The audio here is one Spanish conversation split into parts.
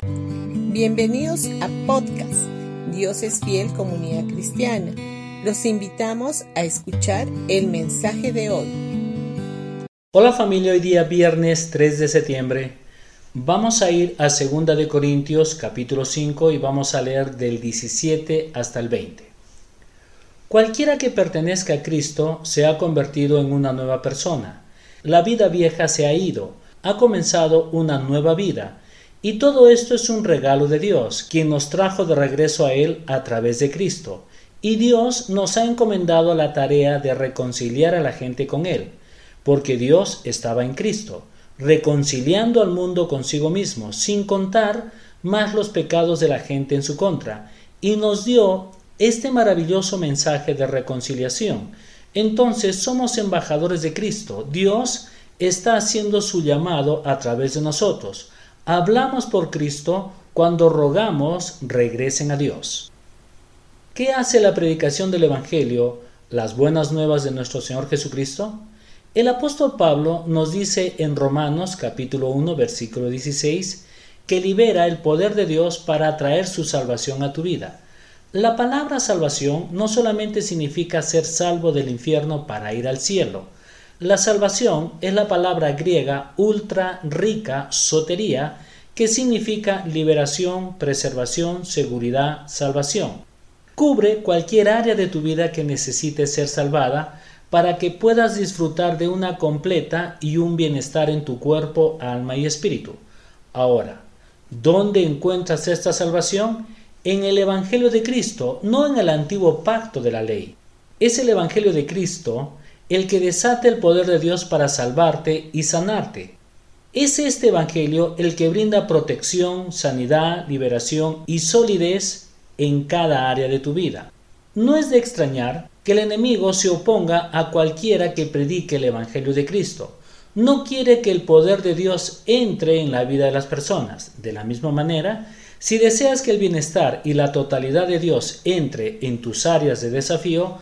Bienvenidos a podcast Dios es fiel comunidad cristiana. Los invitamos a escuchar el mensaje de hoy. Hola familia, hoy día viernes 3 de septiembre vamos a ir a 2 de Corintios capítulo 5 y vamos a leer del 17 hasta el 20. Cualquiera que pertenezca a Cristo se ha convertido en una nueva persona. La vida vieja se ha ido, ha comenzado una nueva vida, y todo esto es un regalo de Dios, quien nos trajo de regreso a Él a través de Cristo. Y Dios nos ha encomendado la tarea de reconciliar a la gente con Él, porque Dios estaba en Cristo, reconciliando al mundo consigo mismo, sin contar más los pecados de la gente en su contra, y nos dio este maravilloso mensaje de reconciliación. Entonces somos embajadores de Cristo. Dios está haciendo su llamado a través de nosotros. Hablamos por Cristo cuando rogamos regresen a Dios. ¿Qué hace la predicación del Evangelio, las buenas nuevas de nuestro Señor Jesucristo? El apóstol Pablo nos dice en Romanos capítulo 1 versículo 16 que libera el poder de Dios para traer su salvación a tu vida. La palabra salvación no solamente significa ser salvo del infierno para ir al cielo. La salvación es la palabra griega ultra rica sotería que significa liberación, preservación, seguridad, salvación. Cubre cualquier área de tu vida que necesite ser salvada para que puedas disfrutar de una completa y un bienestar en tu cuerpo, alma y espíritu. Ahora, ¿dónde encuentras esta salvación? en el Evangelio de Cristo, no en el antiguo pacto de la ley. Es el Evangelio de Cristo el que desata el poder de Dios para salvarte y sanarte. Es este Evangelio el que brinda protección, sanidad, liberación y solidez en cada área de tu vida. No es de extrañar que el enemigo se oponga a cualquiera que predique el Evangelio de Cristo. No quiere que el poder de Dios entre en la vida de las personas. De la misma manera, si deseas que el bienestar y la totalidad de Dios entre en tus áreas de desafío,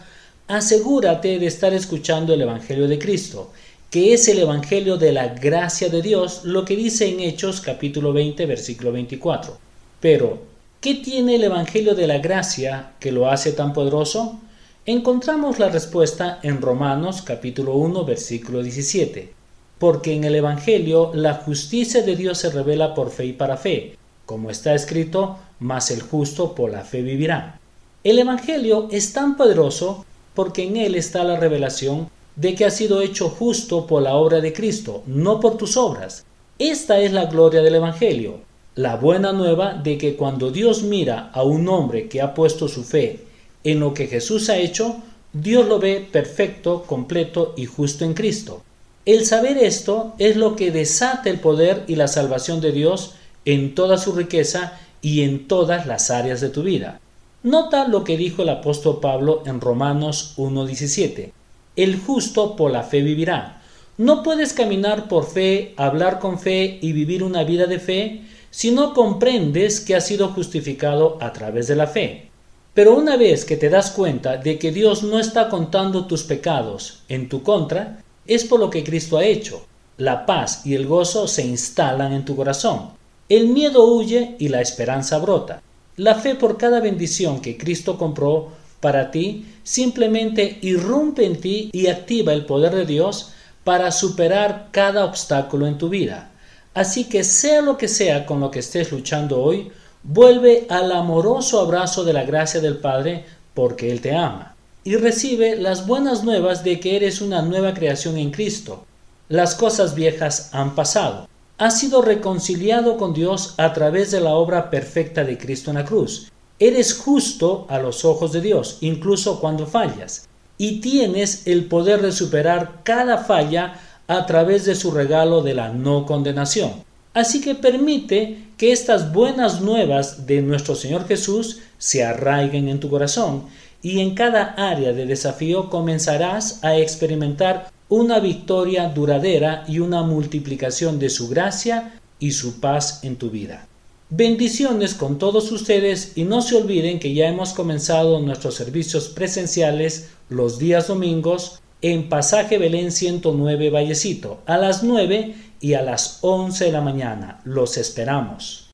asegúrate de estar escuchando el Evangelio de Cristo, que es el Evangelio de la gracia de Dios, lo que dice en Hechos capítulo 20 versículo 24. Pero, ¿qué tiene el Evangelio de la gracia que lo hace tan poderoso? Encontramos la respuesta en Romanos capítulo 1 versículo 17. Porque en el Evangelio la justicia de Dios se revela por fe y para fe como está escrito, mas el justo por la fe vivirá. El Evangelio es tan poderoso porque en él está la revelación de que has sido hecho justo por la obra de Cristo, no por tus obras. Esta es la gloria del Evangelio, la buena nueva de que cuando Dios mira a un hombre que ha puesto su fe en lo que Jesús ha hecho, Dios lo ve perfecto, completo y justo en Cristo. El saber esto es lo que desata el poder y la salvación de Dios en toda su riqueza y en todas las áreas de tu vida. Nota lo que dijo el apóstol Pablo en Romanos 1.17. El justo por la fe vivirá. No puedes caminar por fe, hablar con fe y vivir una vida de fe si no comprendes que has sido justificado a través de la fe. Pero una vez que te das cuenta de que Dios no está contando tus pecados en tu contra, es por lo que Cristo ha hecho. La paz y el gozo se instalan en tu corazón. El miedo huye y la esperanza brota. La fe por cada bendición que Cristo compró para ti simplemente irrumpe en ti y activa el poder de Dios para superar cada obstáculo en tu vida. Así que sea lo que sea con lo que estés luchando hoy, vuelve al amoroso abrazo de la gracia del Padre porque Él te ama. Y recibe las buenas nuevas de que eres una nueva creación en Cristo. Las cosas viejas han pasado has sido reconciliado con Dios a través de la obra perfecta de Cristo en la cruz. Eres justo a los ojos de Dios, incluso cuando fallas, y tienes el poder de superar cada falla a través de su regalo de la no condenación. Así que permite que estas buenas nuevas de nuestro Señor Jesús se arraiguen en tu corazón y en cada área de desafío comenzarás a experimentar una victoria duradera y una multiplicación de su gracia y su paz en tu vida. Bendiciones con todos ustedes y no se olviden que ya hemos comenzado nuestros servicios presenciales los días domingos en Pasaje Belén 109 Vallecito a las 9 y a las 11 de la mañana. Los esperamos.